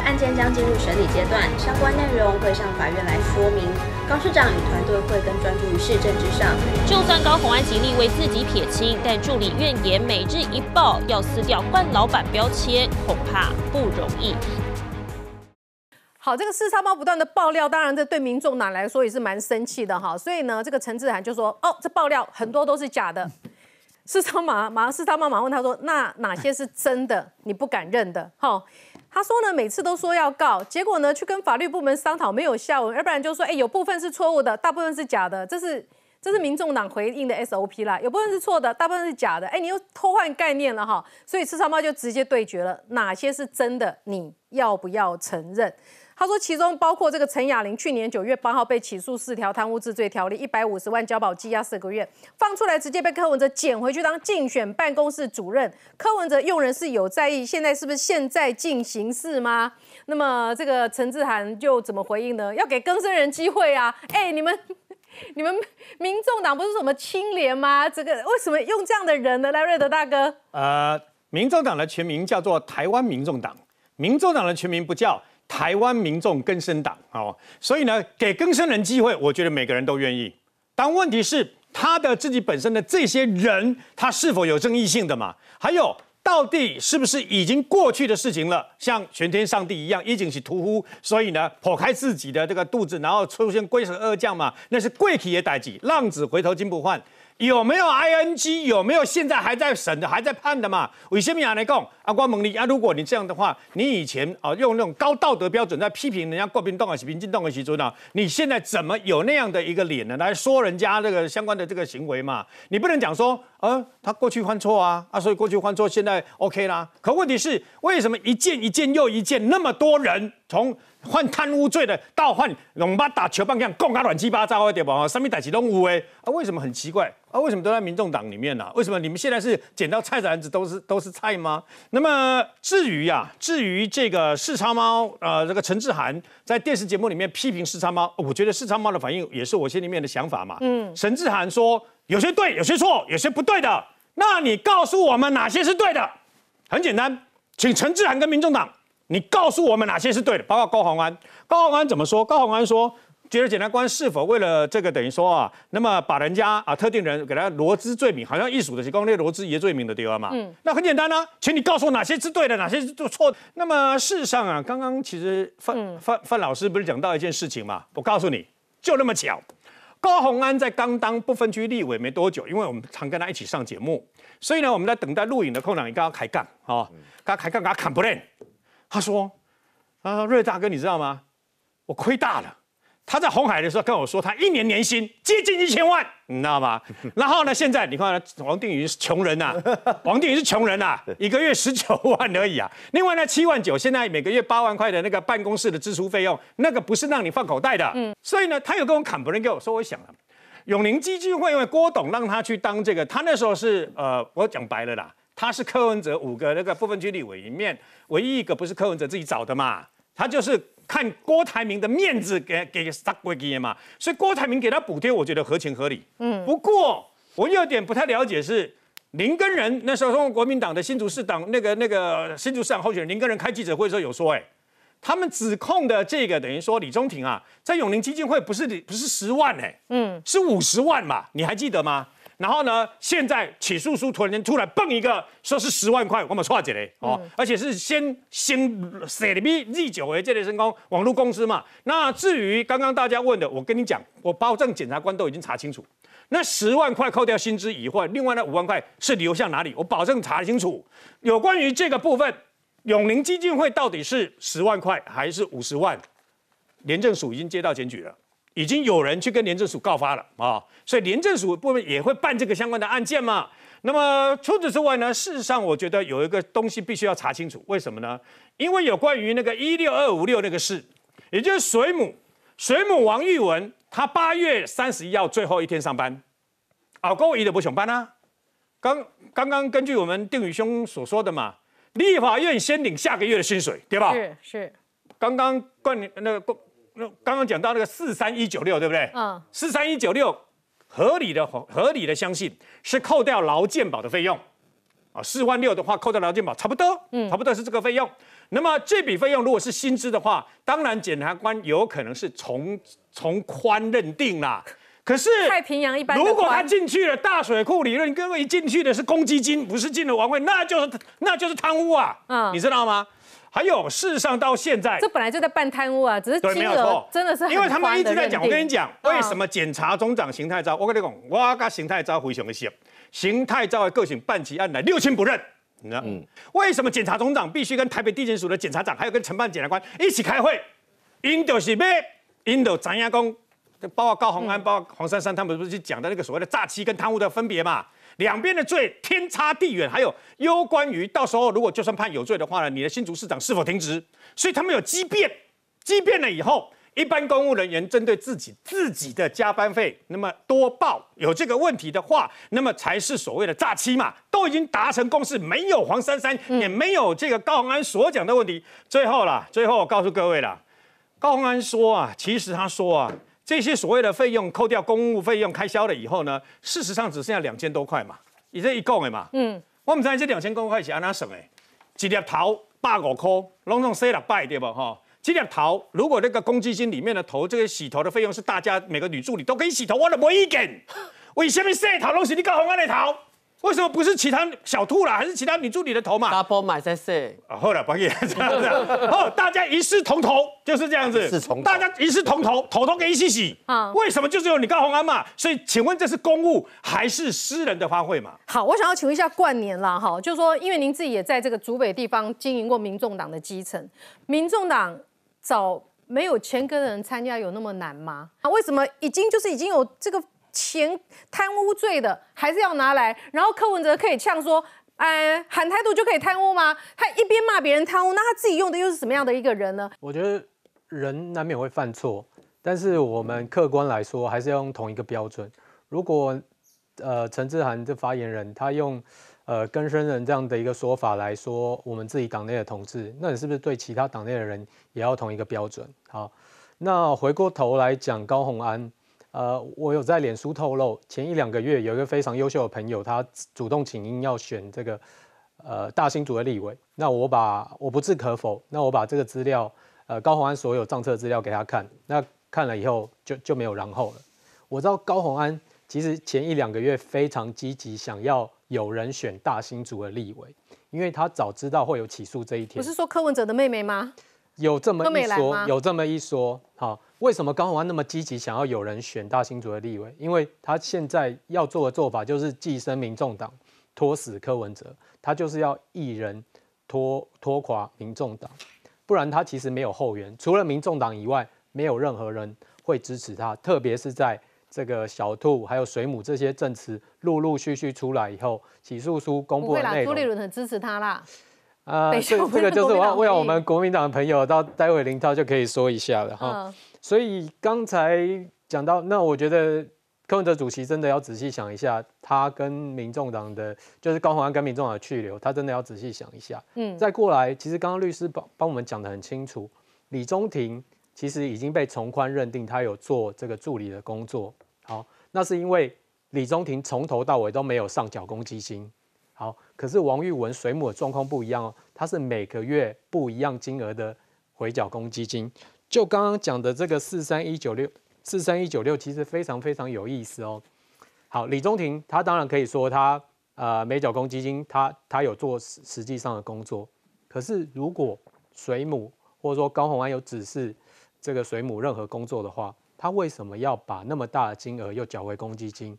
Speaker 12: 案件将进入审理阶段，相关内容会上法院来说明。高市长与团队会更专注于市政之上。
Speaker 10: 就算高虹安极力为自己撇清，但助理怨言每日一报，要撕掉冠老板标签，恐怕不容易。
Speaker 1: 好，这个四叉猫不断的爆料，当然这对民众党来说也是蛮生气的哈。所以呢，这个陈志涵就说：“哦，这爆料很多都是假的。”四叉马马上四叉猫马上问他说：“那哪些是真的？你不敢认的？”哈，他说呢，每次都说要告，结果呢去跟法律部门商讨没有下文，要不然就说：“哎，有部分是错误的，大部分是假的。”这是这是民众党回应的 SOP 啦，有部分是错的，大部分是假的。哎，你又偷换概念了哈，所以四叉猫就直接对决了，哪些是真的？你要不要承认？他说，其中包括这个陈雅玲，去年九月八号被起诉四条贪污治罪条例，一百五十万交保羁押四个月，放出来直接被柯文哲捡回去当竞选办公室主任。柯文哲用人是有在意，现在是不是现在进行式吗？那么这个陈志涵就怎么回应呢？要给更生人机会啊！哎，你们你们民众党不是什么清廉吗？这个为什么用这样的人呢？来，瑞德大哥，
Speaker 13: 呃，民众党的全名叫做台湾民众党，民众党的全名不叫台湾民众更生党哦，所以呢，给更生人机会，我觉得每个人都愿意。但问题是，他的自己本身的这些人，他是否有争议性的嘛？还有，到底是不是已经过去的事情了？像玄天上帝一样，已经是屠夫，所以呢，剖开自己的这个肚子，然后出现龟蛇二将嘛，那是贵体的代际，浪子回头金不换。有没有 ing？有没有现在还在审的、还在判的嘛？为什么样来讲？啊，关蒙利啊，如果你这样的话，你以前啊用那种高道德标准在批评人家国民党还是民进党的时候啊，你现在怎么有那样的一个脸呢？来说人家这个相关的这个行为嘛？你不能讲说，呃，他过去犯错啊，啊，所以过去犯错，现在 OK 啦。可问题是，为什么一件一件又一件，那么多人从犯贪污罪的到犯龙巴打球棒一样，供他乱七八糟的对吧？上面代起都无哎，啊，为什么很奇怪？啊，为什么都在民众党里面呢？为什么你们现在是捡到菜篮子都是都是菜吗？那么至于呀，至于这个视察猫，呃，这个陈志涵在电视节目里面批评视察猫，我觉得视察猫的反应也是我心里面的想法嘛。嗯，陈志涵说有些对，有些错，有些不对的。那你告诉我们哪些是对的？很简单，请陈志涵跟民众党，你告诉我们哪些是对的，包括高鸿安。高鸿安怎么说？高鸿安说。觉得检察官是否为了这个等于说啊，那么把人家啊特定人给他罗织罪名，好像艺术的是光列罗织爷罪名的地方嘛？嗯，那很简单啊，请你告诉我哪些是对的，哪些是错。那么事实上啊，刚刚其实范范范老师不是讲到一件事情嘛？我告诉你，就那么巧，高鸿安在刚当不分区立委没多久，因为我们常跟他一起上节目，所以呢，我们在等待录影的空档，你跟他开杠啊，跟他开杠，跟他砍不练。他说啊，瑞大哥，你知道吗？我亏大了。他在红海的时候跟我说，他一年年薪接近一千万，你知道吗？然后呢，现在你看王定宇是穷人呐，王定宇是穷人呐，一个月十九万而已啊。另外呢，七万九，现在每个月八万块的那个办公室的支出费用，那个不是让你放口袋的。嗯，所以呢，他有跟我砍不人给我说，我想了，永宁基金会因为郭董让他去当这个，他那时候是呃，我讲白了啦，他是柯文哲五个那个部分区立委里面唯一一个不是柯文哲自己找的嘛，他就是。看郭台铭的面子给给杀过去嘛，所以郭台铭给他补贴，我觉得合情合理。嗯，不过我有点不太了解是林根仁那时候中国民党的新竹市党那个那个新竹市长候选人林根仁开记者会的时候有说，哎，他们指控的这个等于说李中庭啊，在永宁基金会不是不是十万哎，嗯，是五十万嘛，你还记得吗？然后呢？现在起诉书突然间突然蹦一个，说是十万块，我们错解嘞哦，而且是先先写的 B Z 九为这类成功网络公司嘛。那至于刚刚大家问的，我跟你讲，我保证检察官都已经查清楚。那十万块扣掉薪资以外，另外那五万块是流向哪里？我保证查清楚。有关于这个部分，永宁基金会到底是十万块还是五十万？廉政署已经接到检举了。已经有人去跟廉政署告发了啊，所以廉政署部门也会办这个相关的案件嘛。那么除此之外呢，事实上我觉得有一个东西必须要查清楚，为什么呢？因为有关于那个一六二五六那个事，也就是水母水母王玉文，他八月三十一号最后一天上班，啊，高一的不上班啊。刚刚刚根据我们定宇兄所说的嘛，立法院先领下个月的薪水，对吧？
Speaker 1: 是是。
Speaker 13: 刚刚冠那个那刚刚讲到那个四三一九六，对不对？嗯，四三一九六合理的合理的相信是扣掉劳健保的费用啊，四万六的话扣掉劳健保差不多，嗯，差不多是这个费用。那么这笔费用如果是薪资的话，当然检察官有可能是从从宽认定啦。可是
Speaker 1: 太平洋一般，
Speaker 13: 如果他进去了大水库理论，各位一进去的是公积金，不是进了王位，那就是那就是贪污啊，嗯，你知道吗？还有，事实上到现在，
Speaker 1: 这本来就在办贪污啊，只是金额真的是
Speaker 13: 因为他们一直在讲。我跟你讲，为什么检察总长邢太昭？我跟你讲，我跟邢太昭非常的熟。邢太昭的个性办起案来六亲不认，你知道？嗯。为什么检察总长必须跟台北地检署的检察长，还有跟承办检察官一起开会？因就是要，因就怎样讲？包括高鸿安、包括黄珊珊，他们不是去讲的那个所谓的诈欺跟贪污的分别嘛？两边的罪天差地远，还有攸关于到时候如果就算判有罪的话呢，你的新竹市长是否停职？所以他们有激辩，激辩了以后，一般公务人员针对自己自己的加班费，那么多报有这个问题的话，那么才是所谓的诈欺嘛，都已经达成共识，没有黄珊珊，也没有这个高宏安所讲的问题。最后啦，最后我告诉各位啦，高宏安说啊，其实他说啊。这些所谓的费用扣掉公务费用开销了以后呢，事实上只剩下两千多块嘛，你这一共的嘛，嗯，我们知道这两千多块钱安哪省的？一粒头百五块，拢总洗六百对不哈？这粒头如果那个公积金里面的头，这个洗头的费用是大家每个女助理都可以洗头，我都没意见。为什么洗头拢是你搞红安的头？为什么不是其他小兔啦，还是其他女助理的头嘛
Speaker 14: ？double 买在 say，
Speaker 13: 啊，后来不也这样子啊，哦，大家一视同头，就是这样子，
Speaker 2: 一视同
Speaker 13: 大家一视同头，头都给一起洗
Speaker 1: 啊
Speaker 13: 为什么就是有你高鸿安嘛？所以请问这是公务还是私人的花卉嘛？
Speaker 1: 好，我想要请问一下冠年啦，哈，就是说，因为您自己也在这个竹北地方经营过民众党的基层，民众党找没有前科的人参加有那么难吗？啊，为什么已经就是已经有这个钱贪污罪的，还是要拿来？然后柯文哲可以呛说，哎，喊台独就可以贪污吗？他一边骂别人贪污，那他自己用的又是什么样的一个人呢？
Speaker 4: 我觉得人难免会犯错，但是我们客观来说，还是要用同一个标准。如果呃陈志涵这发言人他用呃根生人这样的一个说法来说我们自己党内的同志，那你是不是对其他党内的人也要同一个标准？好，那回过头来讲高鸿安，呃，我有在脸书透露，前一两个月有一个非常优秀的朋友，他主动请缨要选这个呃大新竹的立委，那我把我不置可否，那我把这个资料呃高鸿安所有账册资料给他看，那看了以后就就没有然后了。我知道高鸿安其实前一两个月非常积极，想要有人选大新竹的立委，因为他早知道会有起诉这一天。
Speaker 1: 不是说柯文哲的妹妹吗？
Speaker 4: 有这么一说，有这么一说。好，为什么高虹安那么积极想要有人选大新竹的立委？因为他现在要做的做法就是寄生民众党，拖死柯文哲，他就是要一人拖拖垮民众党，不然他其实没有后援，除了民众党以外，没有任何人会支持他，特别是在。这个小兔还有水母这些证词陆陆续续出来以后，起诉书公布的内容
Speaker 1: 朱立，伦很支持他啦。
Speaker 4: 啊，这这个就是我要为了我们国民党的朋友，到待会林涛就可以说一下了哈。
Speaker 1: 嗯，
Speaker 4: 所以刚才讲到，那我觉得柯文哲主席真的要仔细想一下，他跟民众党的，就是高鸿安跟民众党的去留，他真的要仔细想一下。
Speaker 1: 嗯
Speaker 4: 嗯，再过来，其实刚刚律师帮帮我们讲的很清楚，李中庭其实已经被从宽认定他有做这个助理的工作。好，那是因为李中庭从头到尾都没有上缴公积金。好，可是王玉文水母的状况不一样哦，他是每个月不一样金额的回缴公积金。就刚刚讲的这个四三一九六四三一九六，其实非常非常有意思哦。好，李中庭他当然可以说他呃没缴公积金，他他有做实实际上的工作。可是如果水母或者说高虹安有指示这个水母任何工作的话，他为什么要把那么大的金额又缴回公积金？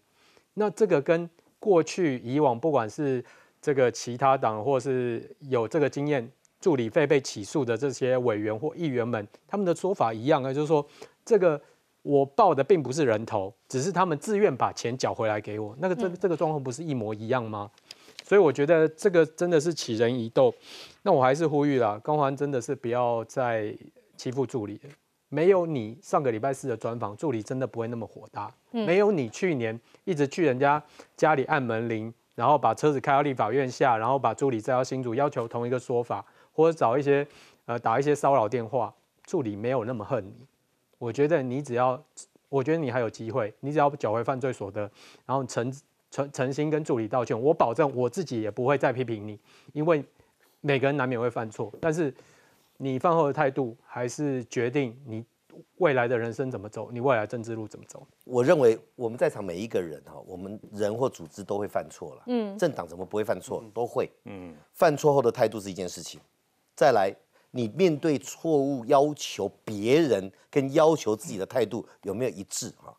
Speaker 4: 那这个跟过去以往不管是这个其他党或是有这个经验助理费被起诉的这些委员或议员们，他们的说法一样啊，就是说这个我报的并不是人头，只是他们自愿把钱缴回来给我。那个这这个状况不是一模一样吗？所以我觉得这个真的是起人疑窦。那我还是呼吁啦，高环真的是不要再欺负助理了。没有你上个礼拜四的专访，助理真的不会那么火大。
Speaker 1: 嗯
Speaker 4: 没有你去年一直去人家家里按门铃，然后把车子开到立法院下，然后把助理载到新竹，要求同一个说法，或者找一些呃打一些骚扰电话，助理没有那么恨你。我觉得你只要，我觉得你还有机会，你只要缴回犯罪所得，然后诚诚诚心跟助理道歉，我保证我自己也不会再批评你，因为每个人难免会犯错，但是你饭后的态度还是决定你未来的人生怎么走，你未来政治路怎么走。
Speaker 2: 我认为我们在场每一个人哈，我们人或组织都会犯错了。
Speaker 1: 嗯
Speaker 2: 政党怎么不会犯错？都会。
Speaker 13: 嗯，
Speaker 2: 犯错后的态度是一件事情。再来，你面对错误要求别人跟要求自己的态度有没有一致啊？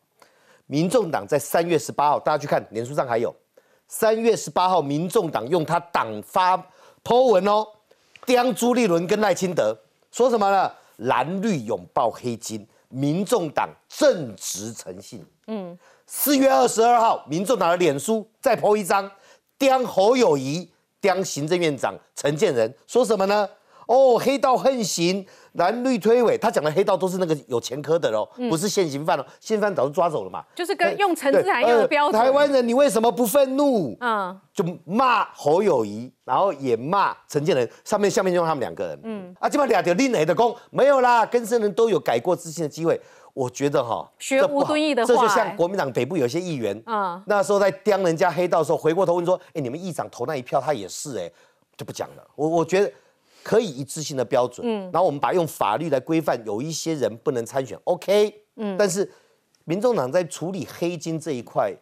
Speaker 2: 民众党在三月十八号，大家去看脸书上还有，三月十八号，民众党用他党发 po 文哦，刁朱立伦跟赖清德说什么呢？蓝绿拥抱黑金，民众党正直诚信。
Speaker 1: 嗯，
Speaker 2: 四月二十二号，民众党的脸书再 po 一张，刁侯友谊、刁行政院长陈建仁说什么呢？哦，黑道横行，蓝绿推诿。他讲的黑道都是那个有前科的哦，
Speaker 1: 嗯
Speaker 2: 不是现行犯哦，现行犯早就抓走了嘛。
Speaker 1: 就是跟用陈志涵
Speaker 2: 对
Speaker 1: 用的标准。
Speaker 2: 呃台湾人，你为什么不愤怒？
Speaker 1: 嗯
Speaker 2: 就骂侯友谊，然后也骂陈建仁，上面下面就用他们两个人。
Speaker 1: 嗯，
Speaker 2: 啊，基本上两条另类的功没有啦，跟生人都有改过自新的机会。我觉得哈，
Speaker 1: 学吴敦义的
Speaker 2: 这就像国民党北部有些议员，
Speaker 1: 嗯
Speaker 2: 那时候在刁人家黑道的时候，回过头问说：“哎，你们议长投那一票，他也是哎，就不讲了。我我觉得可以一致性的标准，
Speaker 1: 嗯
Speaker 2: 然后我们把用法律来规范，有一些人不能参选，OK，
Speaker 1: 嗯
Speaker 2: 但是民众党在处理黑金这一块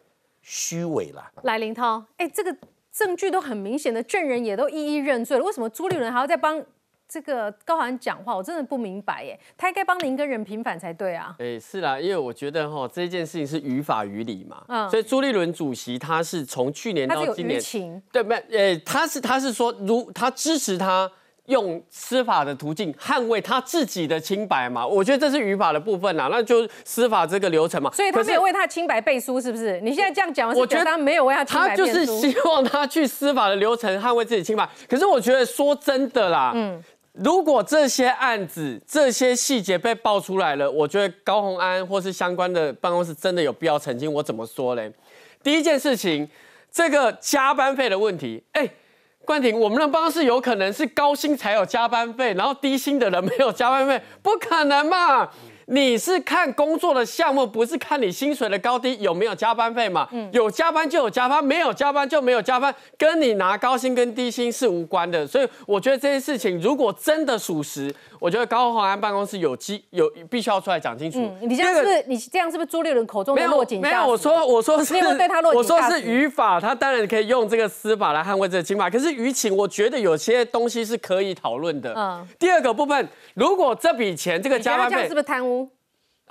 Speaker 2: 虚伪啦。
Speaker 1: 来林涛，哎，这个证据都很明显的，证人也都一一认罪了，为什么朱立伦还要再帮这个高涵讲话？我真的不明白耶，他应该帮您跟人平反才对啊。
Speaker 14: 哎，是啦，因为我觉得哈这件事情是于法于理嘛，
Speaker 1: 嗯
Speaker 14: 所以朱立伦主席他是从去年到今年
Speaker 1: 舆情，
Speaker 14: 对，没，哎，他是他是说，如他支持他用司法的途径捍卫他自己的清白嘛，我觉得这是语法的部分啦，那就司法这个流程嘛。
Speaker 1: 所以他没有为他清白背书，是不是？你现在这样讲，
Speaker 14: 我觉得
Speaker 1: 他没有为他清白他就。
Speaker 14: 是希望他去司法的流程捍卫自己清白。可是我觉得说真的啦，嗯，如果这些案子、这些细节被爆出来了，我觉得高鸿安或是相关的办公室真的有必要澄清。我怎么说嘞？第一件事情，这个加班费的问题，哎。冠廷，我们的方式有可能是高薪才有加班费，然后低薪的人没有加班费，不可能嘛？你是看工作的项目，不是看你薪水的高低有没有加班费嘛？有加班就有加班，没有加班就没有加班，跟你拿高薪跟低薪是无关的。所以我觉得这件事情如果真的属实，我觉得高鸿安办公室有机有必须要出来讲清楚。
Speaker 1: 嗯，你这样是不是你这样是不是朱立伦口中的
Speaker 14: 没有
Speaker 1: 落井下石？
Speaker 14: 没有，我说我说是，
Speaker 1: 你有没有对他落
Speaker 14: 我说是？语法，他当然可以用这个司法来捍卫这个清法，可是舆情，我觉得有些东西是可以讨论的。
Speaker 1: 嗯
Speaker 14: 第二个部分，如果这笔钱这个加班费
Speaker 1: 是不是贪污？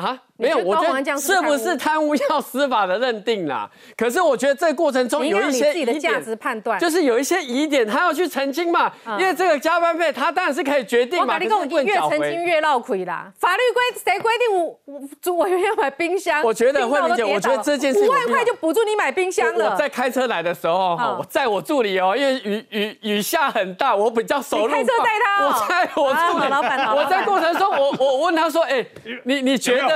Speaker 14: 啊，没有，我觉得
Speaker 1: 是
Speaker 14: 是不
Speaker 1: 不是
Speaker 14: 是贪污要司法的认定啦？可是我觉得这个过程中
Speaker 1: 有
Speaker 14: 一些
Speaker 1: 自己的价值判断。
Speaker 14: 就是有一些疑点，他要去澄清嘛，
Speaker 1: 嗯
Speaker 14: 因为这个加班费他当然是可以决定嘛，
Speaker 1: 越澄清越闹亏啦。法律规谁规定我我主委员要买冰箱？
Speaker 14: 我觉得
Speaker 1: 冰到
Speaker 14: 慧玲姐
Speaker 1: 都跌倒
Speaker 14: 我觉得这件事
Speaker 1: 五万块就补助你买冰箱了。
Speaker 14: 我在开车来的时候，哈
Speaker 1: 嗯
Speaker 14: 我载我助理哦，因为雨雨雨下很大，我比较熟路
Speaker 1: 你开车带他哦
Speaker 14: 我载我
Speaker 1: 啊
Speaker 14: 助理。
Speaker 1: 好老板
Speaker 14: 我在过程中，我我问他说，哎，你你觉
Speaker 13: 有没有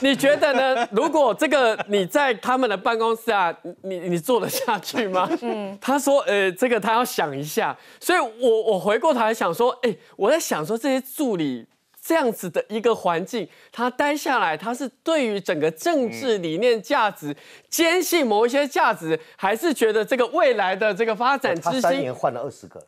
Speaker 14: 你觉得呢？如果这个你在他们的办公室啊，你你你做得下去吗？嗯，他说，呃，这个他要想一下。所以我我回过头来想说，哎，我在想说这些助理。这样子的一个环境，他待下来，他是对于整个政治理念、价值坚信某一些价值，还是觉得这个未来的这个发展
Speaker 2: 他
Speaker 14: 之星？
Speaker 2: 三年换了二十个，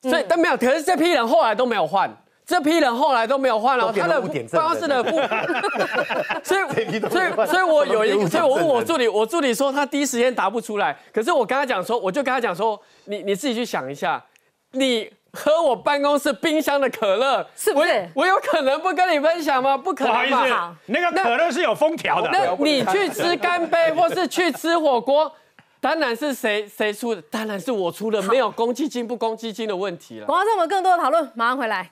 Speaker 14: 所以但没有，可是这批人后来都没有换。这批人后来都没有换了，他的办公室的副，所以所以所以我有一个，所以我问我助理，我助理说他第一时间答不出来，可是我跟他讲说，我就跟他讲说，你你自己去想一下，你喝我办公室冰箱的可乐，
Speaker 1: 是不是
Speaker 14: 我我有可能不跟你分享吗？不可
Speaker 13: 不好意
Speaker 14: 能嘛。
Speaker 13: 思，那个可乐是有封条的。
Speaker 14: 那你去吃干杯，或是去吃火锅，当然是谁谁出的，当然是我出的，没有公积金不公积金的问题了。
Speaker 1: 广告之后我们更多的讨论，马上回来。